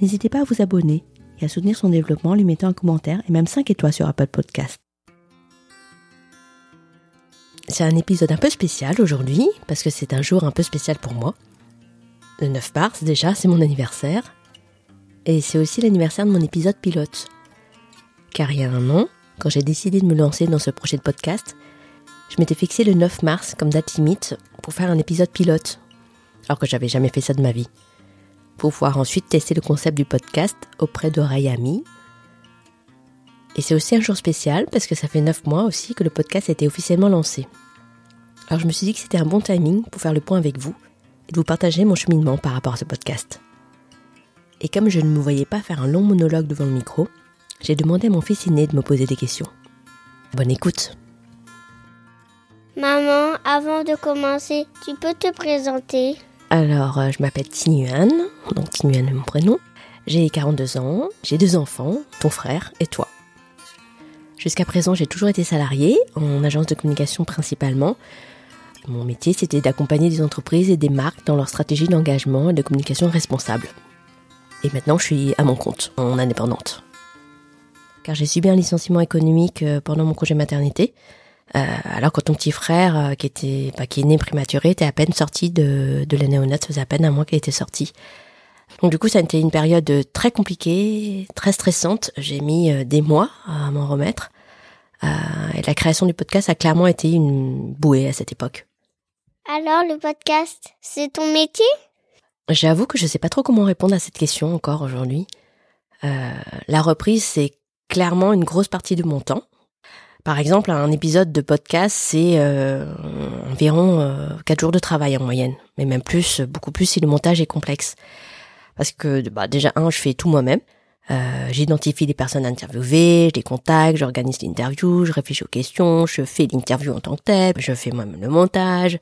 n'hésitez pas à vous abonner et à soutenir son développement en lui mettant un commentaire et même 5 étoiles sur Apple Podcast. C'est un épisode un peu spécial aujourd'hui, parce que c'est un jour un peu spécial pour moi. Le 9 mars déjà, c'est mon anniversaire. Et c'est aussi l'anniversaire de mon épisode pilote. Car il y a un an, quand j'ai décidé de me lancer dans ce projet de podcast, je m'étais fixé le 9 mars comme date limite pour faire un épisode pilote, alors que j'avais jamais fait ça de ma vie. Pour pouvoir ensuite tester le concept du podcast auprès d'oreilles amies. Et c'est aussi un jour spécial parce que ça fait 9 mois aussi que le podcast a été officiellement lancé. Alors je me suis dit que c'était un bon timing pour faire le point avec vous et de vous partager mon cheminement par rapport à ce podcast. Et comme je ne me voyais pas faire un long monologue devant le micro, j'ai demandé à mon fils aîné de me poser des questions. Bonne écoute. Maman, avant de commencer, tu peux te présenter? Alors, euh, je m'appelle Tinuan, donc Tinuan est mon prénom. J'ai 42 ans, j'ai deux enfants, ton frère et toi. Jusqu'à présent, j'ai toujours été salariée, en agence de communication principalement. Mon métier, c'était d'accompagner des entreprises et des marques dans leur stratégie d'engagement et de communication responsable. Et maintenant, je suis à mon compte, en indépendante. Car j'ai subi un licenciement économique euh, pendant mon congé maternité, alors que ton petit frère, euh, qui était, bah, qui est né prématuré, était à peine sorti de, de la néonate, ça faisait à peine un mois qu'il était sorti. Donc du coup, ça a été une période très compliquée, très stressante. J'ai mis euh, des mois à m'en remettre. Euh, et la création du podcast a clairement été une bouée à cette époque. Alors, le podcast, c'est ton métier? J'avoue que je sais pas trop comment répondre à cette question encore aujourd'hui. Euh, la reprise, c'est clairement une grosse partie de mon temps. Par exemple, un épisode de podcast, c'est euh, environ euh, 4 jours de travail en moyenne, mais même plus, beaucoup plus si le montage est complexe. Parce que bah, déjà, un, je fais tout moi-même. Euh, J'identifie les personnes à interviewer, je les contacte, j'organise l'interview, je réfléchis aux questions, je fais l'interview en tant que telle, je fais moi-même le montage,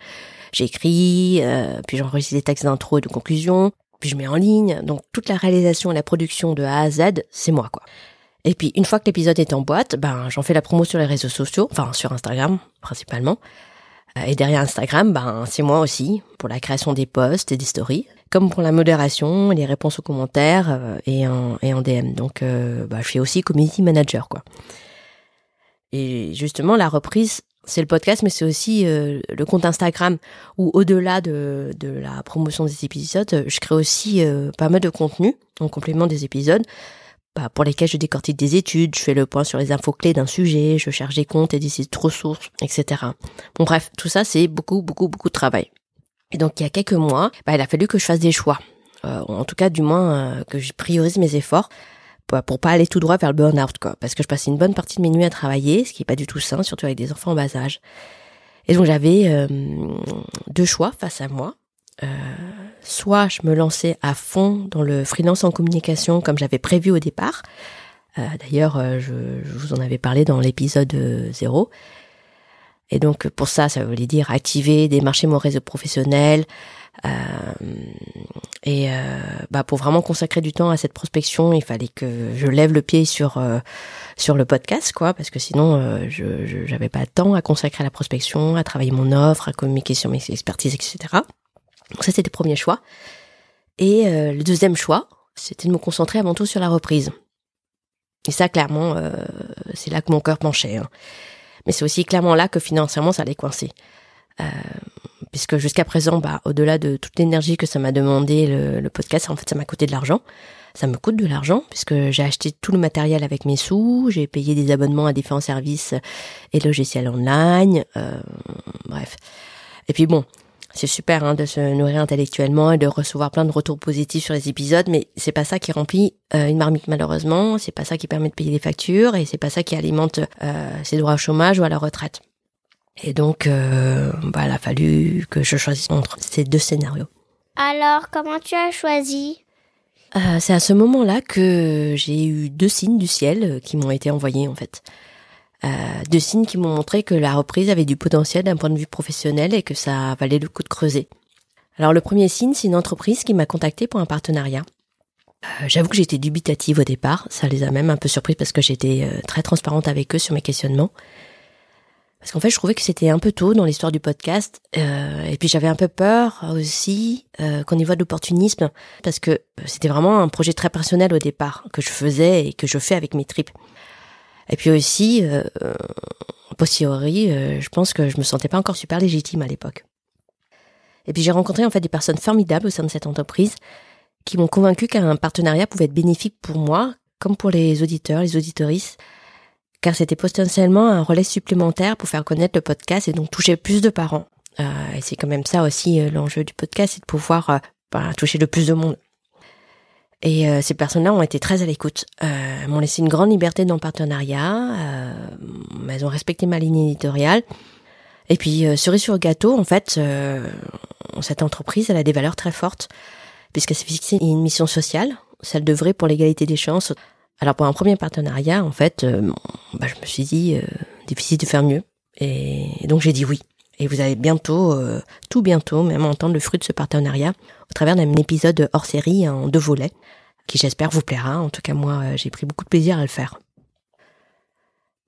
j'écris, euh, puis j'enregistre des textes d'intro et de conclusion, puis je mets en ligne. Donc toute la réalisation et la production de A à Z, c'est moi quoi. Et puis une fois que l'épisode est en boîte, ben j'en fais la promo sur les réseaux sociaux, enfin sur Instagram principalement. Euh, Et derrière Instagram, ben c'est moi aussi pour la création des posts et des stories, comme pour la modération, les réponses aux commentaires euh, et en DM. Donc euh, bah, je suis aussi community manager quoi. Et justement la reprise, c'est le podcast, mais c'est aussi le compte Instagram où au-delà de la promotion des épisodes, je crée aussi pas mal de contenu en complément des épisodes bah, pour lesquels je décortique des études, je fais le point sur les infos clés d'un sujet, je cherche des comptes et des sites ressources, etc. Bon bref, tout ça c'est beaucoup, beaucoup, beaucoup de travail. Et donc il y a quelques mois, bah, il a fallu que je fasse des choix. Euh, en tout cas, du moins, euh, que je priorise mes efforts pour, pour pas aller tout droit vers le burn-out, quoi. Parce que je passais une bonne partie de mes nuits à travailler, ce qui est pas du tout sain, surtout avec des enfants en bas âge. Et donc j'avais euh, deux choix face à moi. Euh, soit je me lançais à fond dans le freelance en communication comme j'avais prévu au départ. Euh, D'ailleurs, euh, je, je vous en avais parlé dans l'épisode euh, 0. Et donc pour ça, ça voulait dire activer, démarcher mon réseau professionnel. euh, et euh, bah, pour vraiment consacrer du temps à cette prospection, il fallait que je lève le pied sur euh, sur le podcast, quoi, parce que sinon, euh, je- j'avais pas de temps à consacrer à la prospection, à travailler mon offre, à communiquer sur mes expertises, etc. Donc ça, c'était le premier choix. Et euh, le deuxième choix, c'était de me concentrer avant tout sur la reprise. Et ça, clairement, euh, c'est là que mon cœur penchait. hein. Mais c'est aussi clairement là que financièrement, ça allait coincer. Euh, puisque jusqu'à présent, bah, au-delà de toute l'énergie que ça m'a demandé le, le, podcast, en fait, ça m'a coûté de l'argent. Ça me coûte de l'argent puisque j'ai acheté tout le matériel avec mes sous, j'ai payé des abonnements à différents services et logiciels online, euh, bref. Et puis bon, c'est super hein, de se nourrir intellectuellement et de recevoir plein de retours positifs sur les épisodes, mais c'est pas ça qui remplit euh, une marmite malheureusement, c'est pas ça qui permet de payer les factures et c'est pas ça qui alimente euh, ses droits au chômage ou à la retraite. Et donc, euh, bah, il a fallu que je choisisse entre ces deux scénarios. Alors, comment tu as choisi? C'est à ce moment-là que j'ai eu deux signes du ciel qui m'ont été envoyés en fait. Euh, deux signes qui m'ont montré que la reprise avait du potentiel d'un point de vue professionnel et que ça valait le coup de creuser. Alors le premier signe, c'est une entreprise qui m'a contacté pour un partenariat. Euh, J'avoue que j'étais dubitative au départ, ça les a même un peu surpris parce que j'étais euh, très transparente avec eux sur mes questionnements. Parce qu'en fait, je trouvais que c'était un peu tôt dans l'histoire du podcast, euh, et puis j'avais un peu peur aussi qu'on y voit de l'opportunisme, parce que c'était vraiment un projet très personnel au départ que je faisais et que je fais avec mes tripes. Et puis aussi, euh, posteriori, euh, je pense que je me sentais pas encore super légitime à l'époque. Et puis j'ai rencontré en fait des personnes formidables au sein de cette entreprise qui m'ont convaincu qu'un partenariat pouvait être bénéfique pour moi, comme pour les auditeurs, les auditorices, car c'était potentiellement un relais supplémentaire pour faire connaître le podcast et donc toucher plus de parents. Euh, et c'est quand même ça aussi euh, l'enjeu du podcast, c'est de pouvoir euh, bah, toucher le plus de monde. Et euh, ces personnes-là ont été très à l'écoute. Euh, elles m'ont laissé une grande liberté dans le partenariat. Euh, elles ont respecté ma ligne éditoriale. Et puis, euh, cerise sur gâteau, en fait, euh, cette entreprise, elle a des valeurs très fortes, puisqu'elle s'est fixée une mission sociale, celle d'œuvrer pour l'égalité des chances. Alors, pour un premier partenariat, en fait, euh, bah, je me suis dit, difficile de faire mieux. Et donc, j'ai dit oui. Et vous allez bientôt, euh, tout bientôt, même entendre le fruit de ce partenariat au travers d'un épisode hors série en deux volets, qui j'espère vous plaira. En tout cas, moi, euh, j'ai pris beaucoup de plaisir à le faire.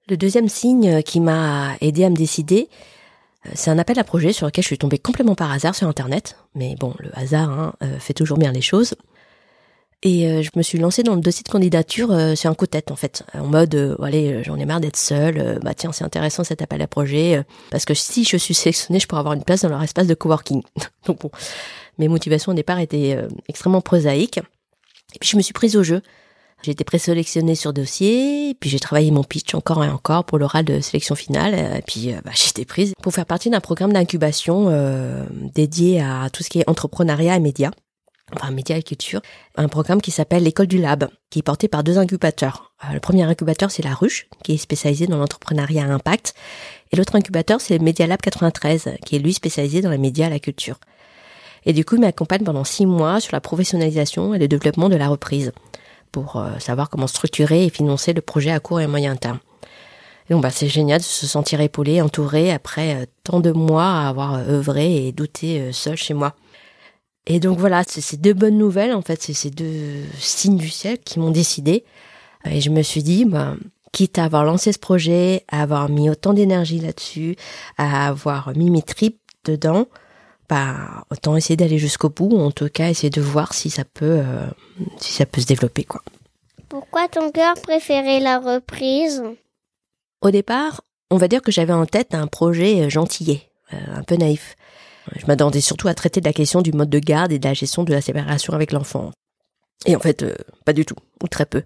Le deuxième signe qui m'a aidé à me décider, euh, c'est un appel à projet sur lequel je suis tombée complètement par hasard sur Internet. Mais bon, le hasard hein, euh, fait toujours bien les choses. Et euh, je me suis lancée dans le dossier de candidature euh, sur un coup de tête en fait, en mode euh, allez euh, j'en ai marre d'être seule, euh, bah tiens c'est intéressant cet appel à projet euh, parce que si je suis sélectionnée je pourrais avoir une place dans leur espace de coworking. Donc bon, mes motivations au départ étaient euh, extrêmement prosaïques. Et puis je me suis prise au jeu. J'ai été présélectionnée sur dossier, puis j'ai travaillé mon pitch encore et encore pour l'oral de sélection finale, et puis euh, bah, j'ai été prise pour faire partie d'un programme d'incubation euh, dédié à tout ce qui est entrepreneuriat et médias enfin médias et culture, un programme qui s'appelle l'école du lab, qui est porté par deux incubateurs. Euh, le premier incubateur, c'est la Ruche, qui est spécialisé dans l'entrepreneuriat à impact, et l'autre incubateur, c'est le Media Lab 93, qui est lui spécialisé dans les médias et la culture. Et du coup, il m'accompagne pendant six mois sur la professionnalisation et le développement de la reprise, pour euh, savoir comment structurer et financer le projet à court et moyen terme. Donc, bah, c'est génial de se sentir épaulé, entouré après euh, tant de mois à avoir œuvré et douté seul chez moi. Et donc voilà, c'est ces deux bonnes nouvelles, en fait, c'est ces deux signes du ciel qui m'ont décidé. Et je me suis dit, bah, quitte à avoir lancé ce projet, à avoir mis autant d'énergie là-dessus, à avoir mis mes tripes dedans, bah, autant essayer d'aller jusqu'au bout, ou en tout cas essayer de voir si ça peut, euh, si ça peut se développer, quoi. Pourquoi ton cœur préférait la reprise? Au départ, on va dire que j'avais en tête un projet euh, gentillet, euh, un peu naïf. Je m'attendais surtout à traiter de la question du mode de garde et de la gestion de la séparation avec l'enfant. Et en fait, euh, pas du tout, ou très peu.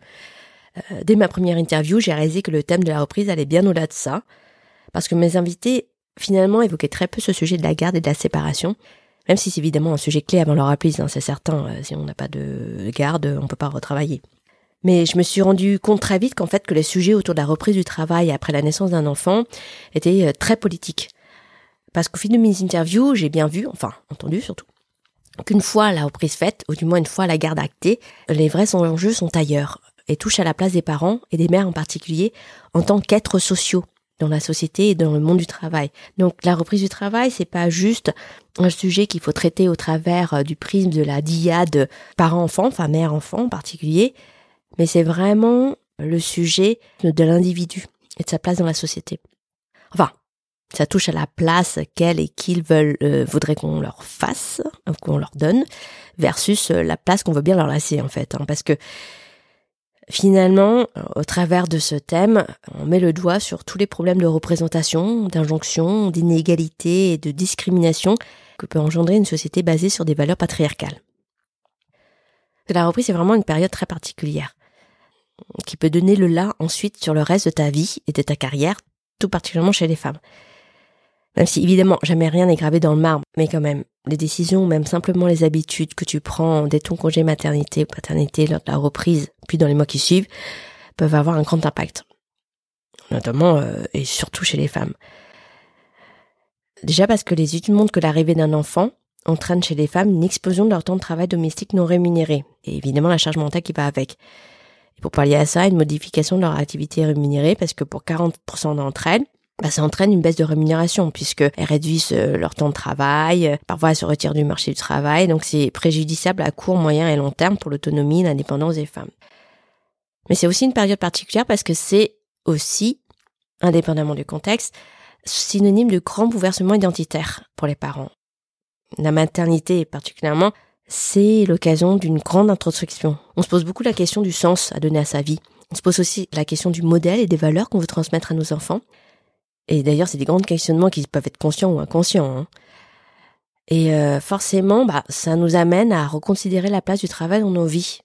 Euh, dès ma première interview, j'ai réalisé que le thème de la reprise allait bien au-delà de ça, parce que mes invités finalement évoquaient très peu ce sujet de la garde et de la séparation, même si c'est évidemment un sujet clé avant leur reprise, hein, c'est certain, euh, si on n'a pas de garde, on peut pas retravailler. Mais je me suis rendu compte très vite qu'en fait que les sujets autour de la reprise du travail après la naissance d'un enfant étaient très politiques. Parce qu'au fil de mes interviews, j'ai bien vu, enfin entendu surtout, qu'une fois la reprise faite, ou du moins une fois la garde actée, les vrais enjeux sont ailleurs et touchent à la place des parents et des mères en particulier en tant qu'êtres sociaux dans la société et dans le monde du travail. Donc la reprise du travail, c'est pas juste un sujet qu'il faut traiter au travers euh, du prisme de la diade parent-enfant, enfin mère-enfant en particulier, mais c'est vraiment le sujet de l'individu et de sa place dans la société. Enfin, ça touche à la place qu'elles et qu'ils veulent euh, voudraient qu'on leur fasse, qu'on leur donne, versus euh, la place qu'on veut bien leur laisser en fait, hein, parce que Finalement, au travers de ce thème, on met le doigt sur tous les problèmes de représentation, d'injonction, d'inégalité et de discrimination que peut engendrer une société basée sur des valeurs patriarcales. La reprise est vraiment une période très particulière qui peut donner le là ensuite sur le reste de ta vie et de ta carrière, tout particulièrement chez les femmes. Même si évidemment jamais rien n'est gravé dans le marbre, mais quand même, les décisions, même simplement les habitudes que tu prends dès ton congé maternité ou paternité lors de la reprise, puis dans les mois qui suivent, peuvent avoir un grand impact. Notamment euh, et surtout chez les femmes. Déjà parce que les études montrent que l'arrivée d'un enfant entraîne chez les femmes une explosion de leur temps de travail domestique non rémunéré, et évidemment la charge mentale qui va avec. Et pour pallier à ça, une modification de leur activité rémunérée, parce que pour 40% d'entre elles, bah, ça entraîne une baisse de rémunération puisqu'elles réduisent euh, leur temps de travail, euh, parfois elles se retirent du marché du travail, donc c'est préjudiciable à court, moyen et long terme pour l'autonomie et l'indépendance des femmes. Mais c'est aussi une période particulière parce que c'est aussi, indépendamment du contexte, synonyme de grand bouleversement identitaire pour les parents. La maternité particulièrement, c'est l'occasion d'une grande introspection. On se pose beaucoup la question du sens à donner à sa vie. On se pose aussi la question du modèle et des valeurs qu'on veut transmettre à nos enfants. Et d'ailleurs, c'est des grands questionnements qui peuvent être conscients ou inconscients. Hein. Et euh, forcément, bah, ça nous amène à reconsidérer la place du travail dans nos vies,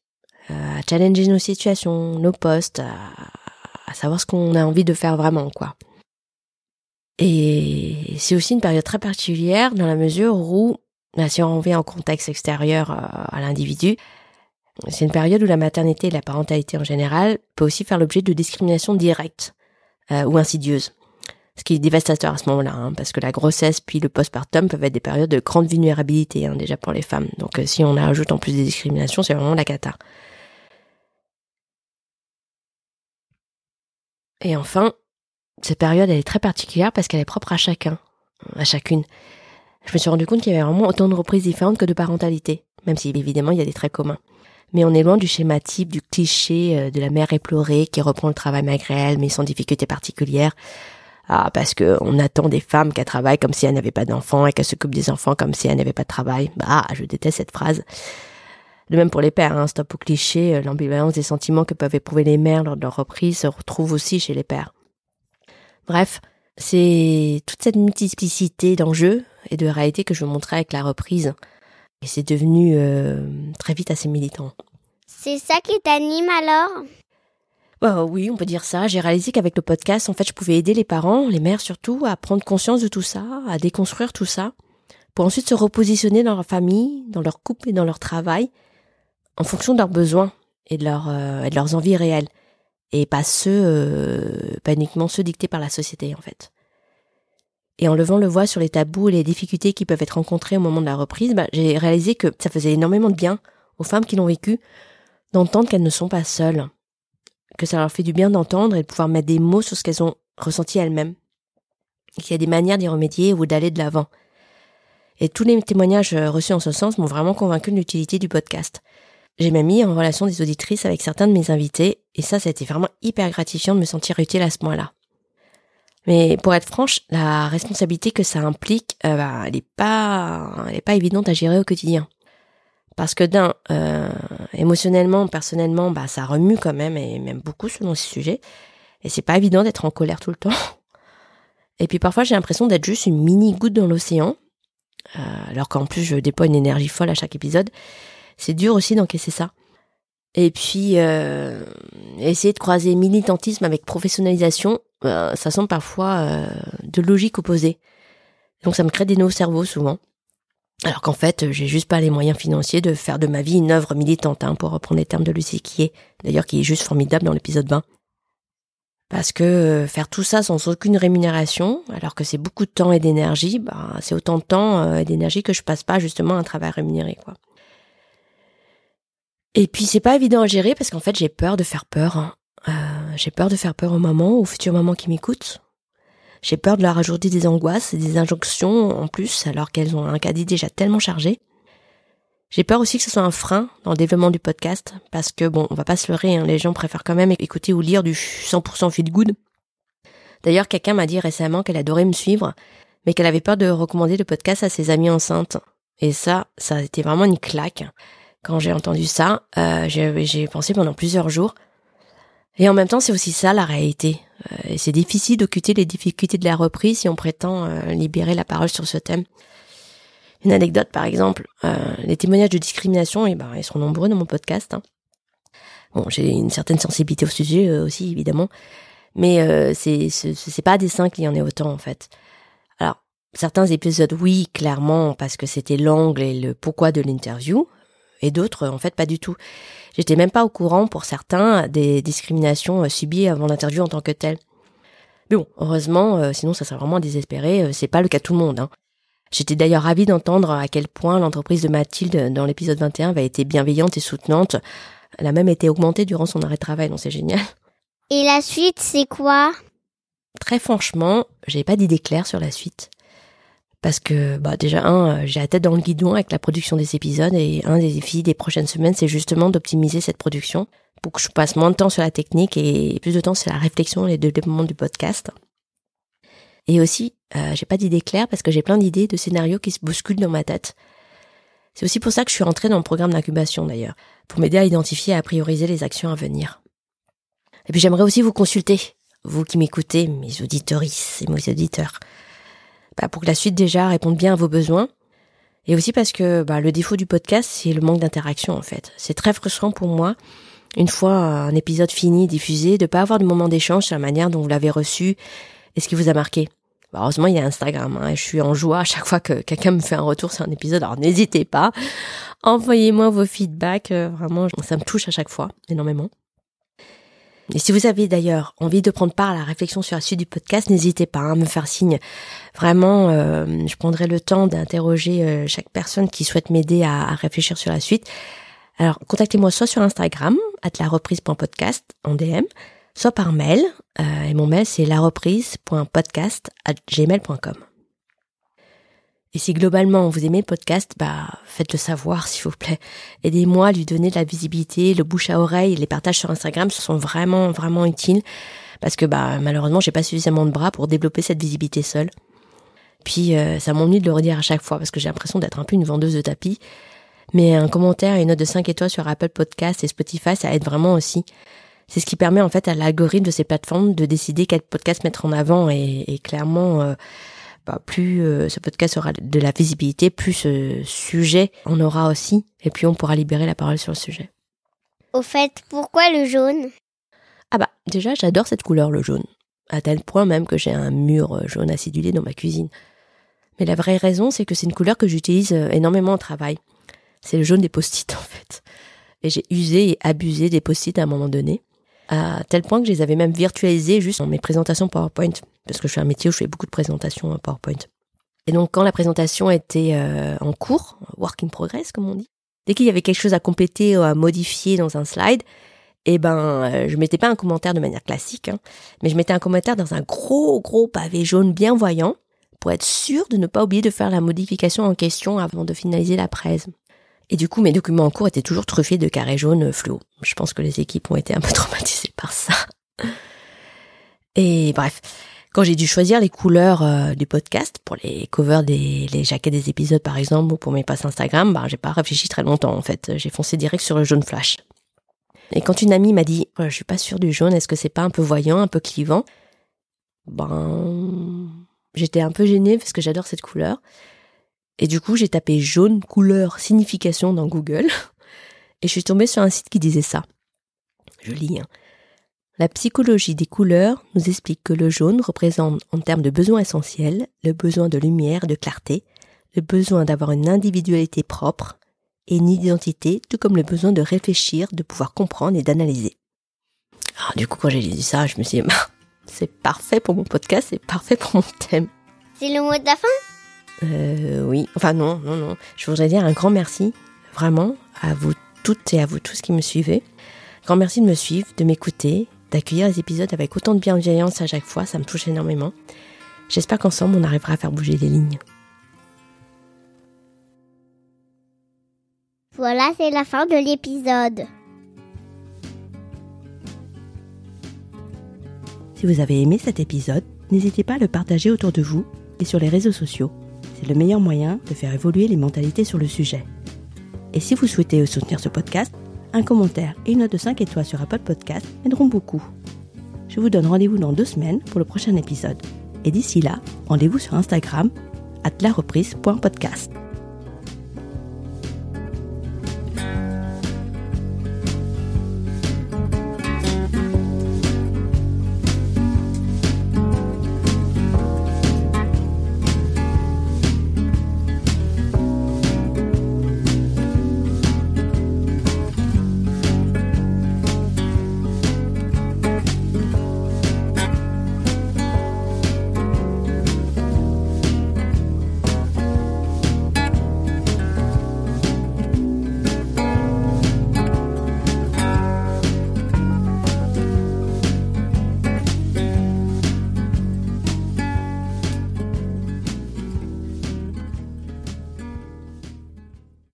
euh, à challenger nos situations, nos postes, à, savoir ce qu'on a envie de faire vraiment, quoi. Et c'est aussi une période très particulière dans la mesure où, bah, si on revient en contexte extérieur euh, à l'individu, c'est une période où la maternité et la parentalité en général peut aussi faire l'objet de discrimination directe ou insidieuse ce qui est dévastateur à ce moment-là, hein, parce que la grossesse puis le postpartum peuvent être des périodes de grande vulnérabilité hein, déjà pour les femmes. Donc euh, si on ajoute en plus des discriminations, c'est vraiment la cata. Et enfin, cette période elle est très particulière parce qu'elle est propre à chacun, à chacune. Je me suis rendu compte qu'il y avait vraiment autant de reprises différentes que de parentalité, même si évidemment il y a des traits communs. Mais on est loin du schéma type, du cliché euh, de la mère éplorée qui reprend le travail malgré elle mais sans difficulté particulière, ah, parce que on attend des femmes qu'elles travaillent comme si elles n'avaient pas d'enfants et qu'elles s'occupent des enfants comme si elles n'avaient pas de travail. Bah, je déteste cette phrase. De même pour les pères, hein, stop au cliché, euh, l'ambivalence des sentiments que peuvent éprouver les mères lors de leur reprise se retrouve aussi chez les pères. Bref, c'est toute cette multiplicité d'enjeux et de réalités que je montrais avec la reprise. Et c'est devenu euh, très vite assez militant. C'est ça qui t'anime alors? Bah oui, on peut dire ça. J'ai réalisé qu'avec le podcast, en fait, je pouvais aider les parents, les mères surtout, à prendre conscience de tout ça, à déconstruire tout ça, pour ensuite se repositionner dans leur famille, dans leur couple et dans leur travail, en fonction de leurs besoins et de, euh, leurs envies réelles, et pas ceux, euh, pas uniquement ceux dictés par la société, en fait. Et en levant le voile sur les tabous et les difficultés qui peuvent être rencontrées au moment de la reprise, bah, j'ai réalisé que ça faisait énormément de bien aux femmes qui l'ont vécu d'entendre qu'elles ne sont pas seules que ça leur fait du bien d'entendre et de pouvoir mettre des mots sur ce qu'elles ont ressenti elles-mêmes. Qu'il y a des manières d'y remédier ou d'aller de l'avant. Et tous les témoignages euh, reçus en ce sens m'ont vraiment convaincu de l'utilité du podcast. J'ai même mis en relation des auditrices avec certains de mes invités, et ça, ça a été vraiment hyper gratifiant de me sentir utile à ce point-là. Mais pour être franche, la responsabilité que ça implique, euh, bah, elle est pas, elle est pas évidente à gérer au quotidien. Parce que d'un, euh, émotionnellement, personnellement, bah ça remue quand même et même beaucoup selon ces sujets. Et c'est pas évident d'être en colère tout le temps. Et puis parfois j'ai l'impression d'être juste une mini goutte dans l'océan, euh, alors qu'en plus je déploie une énergie folle à chaque épisode. C'est dur aussi d'encaisser ça. Et puis euh, essayer de croiser militantisme avec professionnalisation, euh, ça semble parfois de logique opposée. Donc ça me crée des nœuds au cerveau souvent. Alors qu'en fait, j'ai juste pas les moyens financiers de faire de ma vie une œuvre militante, hein, pour reprendre les termes de Lucie qui est, d'ailleurs qui est juste formidable dans l'épisode 20. Parce que euh, faire tout ça sans aucune rémunération, alors que c'est beaucoup de temps et d'énergie, bah, c'est autant de temps euh, et d'énergie que je passe pas justement à un travail rémunéré, quoi. Et puis c'est pas évident à gérer parce qu'en fait j'ai peur de faire peur. Hein. Euh, j'ai peur de faire peur aux mamans, aux futures mamans qui m'écoutent. J'ai peur de leur ajouter des angoisses et des injonctions en plus, alors qu'elles ont un caddie déjà tellement chargé. J'ai peur aussi que ce soit un frein dans le développement du podcast, parce que bon, on va pas se leurrer, hein, les gens préfèrent quand même écouter ou lire du 100% feel good. D'ailleurs, quelqu'un m'a dit récemment qu'elle adorait me suivre, mais qu'elle avait peur de recommander le podcast à ses amies enceintes. Et ça, ça a été vraiment une claque. Quand j'ai entendu ça, euh, j'ai pensé pendant plusieurs jours, Et en même temps, c'est aussi ça la réalité. Euh, et c'est difficile d'occulter les difficultés de la reprise si on prétend euh, libérer la parole sur ce thème. Une anecdote, par exemple, euh, les témoignages de discrimination, et eh ben, ils sont nombreux dans mon podcast. Hein. Bon, j'ai une certaine sensibilité au sujet aussi, évidemment, mais c'est c'est pas des cinq qu'il y en ait autant en fait. Alors, certains épisodes, oui, clairement, parce que c'était l'angle et le pourquoi de l'interview, et d'autres, en fait, pas du tout. J'étais même pas au courant, pour certains, des discriminations euh, subies avant l'interview en tant que telle. Mais bon, heureusement, euh, sinon ça serait vraiment désespéré, euh, c'est pas le cas de tout le monde. Hein. J'étais d'ailleurs ravie d'entendre à quel point l'entreprise de Mathilde dans l'épisode 21 avait été bienveillante et soutenante. Elle a même été augmentée durant son arrêt de travail, donc c'est génial. Et la suite, c'est quoi? Très franchement, j'ai pas d'idée claire sur la suite parce que bah déjà un, euh, j'ai la tête dans le guidon avec la production des épisodes et un des défis des prochaines semaines, c'est justement d'optimiser cette production pour que je passe moins de temps sur la technique et plus de temps sur la réflexion et le développement du podcast. Et aussi, euh, j'ai pas d'idée claire parce que j'ai plein d'idées de scénarios qui se bousculent dans ma tête. C'est aussi pour ça que je suis rentrée dans le programme d'incubation d'ailleurs, pour m'aider à identifier et à prioriser les actions à venir. Et puis j'aimerais aussi vous consulter, vous qui m'écoutez, mes auditorices et mes auditeurs. Bah, pour que la suite déjà réponde bien à vos besoins. Et aussi parce que bah, le défaut du podcast, c'est le manque d'interaction en fait. C'est très frustrant pour moi, une fois un épisode fini, diffusé, de pas avoir de moment d'échange sur la manière dont vous l'avez reçu et ce qui vous a marqué. Bah, heureusement, il y a Instagram. Hein, je suis en joie à chaque fois que quelqu'un me fait un retour sur un épisode. Alors n'hésitez pas, envoyez-moi vos feedbacks. Euh, vraiment, ça me touche à chaque fois énormément. Et si vous avez d'ailleurs envie de prendre part à la réflexion sur la suite du podcast, n'hésitez pas à me faire signe. Vraiment, euh, je prendrai le temps d'interroger euh, chaque personne qui souhaite m'aider à, réfléchir sur la suite. Alors, contactez-moi soit sur Instagram, at la reprise.podcast en DM, soit par mail. Euh, et mon mail, c'est la reprise.podcast gmail.com. Et si globalement vous aimez le podcast, bah faites-le savoir s'il vous plaît. Aidez-moi à lui donner de la visibilité, le bouche à oreille, les partages sur Instagram ce sont vraiment vraiment utiles parce que bah malheureusement j'ai pas suffisamment de bras pour développer cette visibilité seule. Puis euh, ça m'ennuie de le redire à chaque fois parce que j'ai l'impression d'être un peu une vendeuse de tapis. Mais un commentaire et une note de 5 étoiles sur Apple Podcast et Spotify, ça aide vraiment aussi. C'est ce qui permet en fait à l'algorithme de ces plateformes de décider quel podcast mettre en avant et, clairement euh, bah, plus euh, ce podcast aura de la visibilité, plus ce sujet en aura aussi, et puis on pourra libérer la parole sur le sujet. Au fait, pourquoi le jaune? Ah bah déjà j'adore cette couleur, le jaune, à tel point même que j'ai un mur euh, jaune acidulé dans ma cuisine. Mais la vraie raison, c'est que c'est une couleur que j'utilise euh, énormément au travail. C'est le jaune des post-it en fait. Et j'ai usé et abusé des post-it à un moment donné à tel point que je les avais même virtualisés juste dans mes présentations PowerPoint, parce que je fais un métier où je fais beaucoup de présentations PowerPoint. Et donc quand la présentation était euh, en cours, work in progress comme on dit, dès qu'il y avait quelque chose à compléter ou à modifier dans un slide, eh ben euh, je mettais pas un commentaire de manière classique, hein, mais je mettais un commentaire dans un gros gros pavé jaune bien voyant pour être sûr de ne pas oublier de faire la modification en question avant de finaliser la presse. Et du coup, mes documents en cours étaient toujours truffés de carrés jaunes fluo. Je pense que les équipes ont été un peu traumatisées par ça. Et bref, quand j'ai dû choisir les couleurs euh, du podcast pour les covers des jaquettes des épisodes par exemple ou pour mes passes Instagram, bah j'ai pas réfléchi très longtemps en fait. J'ai foncé direct sur le jaune flash. Et quand une amie m'a dit je suis pas sûre du jaune, est-ce que c'est pas un peu voyant, un peu clivant? Ben j'étais un peu gênée parce que j'adore cette couleur. Et du coup, j'ai tapé jaune couleur signification dans Google et je suis tombée sur un site qui disait ça. Je lis. Hein. La psychologie des couleurs nous explique que le jaune représente en termes de besoins essentiels le besoin de lumière, de clarté, le besoin d'avoir une individualité propre et une identité, tout comme le besoin de réfléchir, de pouvoir comprendre et d'analyser. Alors du coup, quand j'ai lu ça, je me suis dit, bah, c'est parfait pour mon podcast, c'est parfait pour mon thème. C'est le mot de la fin? Euh, oui, enfin non, non, non. Je voudrais dire un grand merci, vraiment, à vous toutes et à vous tous qui me suivez. Grand merci de me suivre, de m'écouter, d'accueillir les épisodes avec autant de bienveillance à chaque fois, ça me touche énormément. J'espère qu'ensemble on arrivera à faire bouger les lignes. Voilà, c'est la fin de l'épisode. Si vous avez aimé cet épisode, n'hésitez pas à le partager autour de vous et sur les réseaux sociaux c'est le meilleur moyen de faire évoluer les mentalités sur le sujet. Et si vous souhaitez soutenir ce podcast, un commentaire et une note de 5 étoiles sur Apple Podcast m'aideront beaucoup. Je vous donne rendez-vous dans deux semaines pour le prochain épisode. Et d'ici là, rendez-vous sur Instagram, at.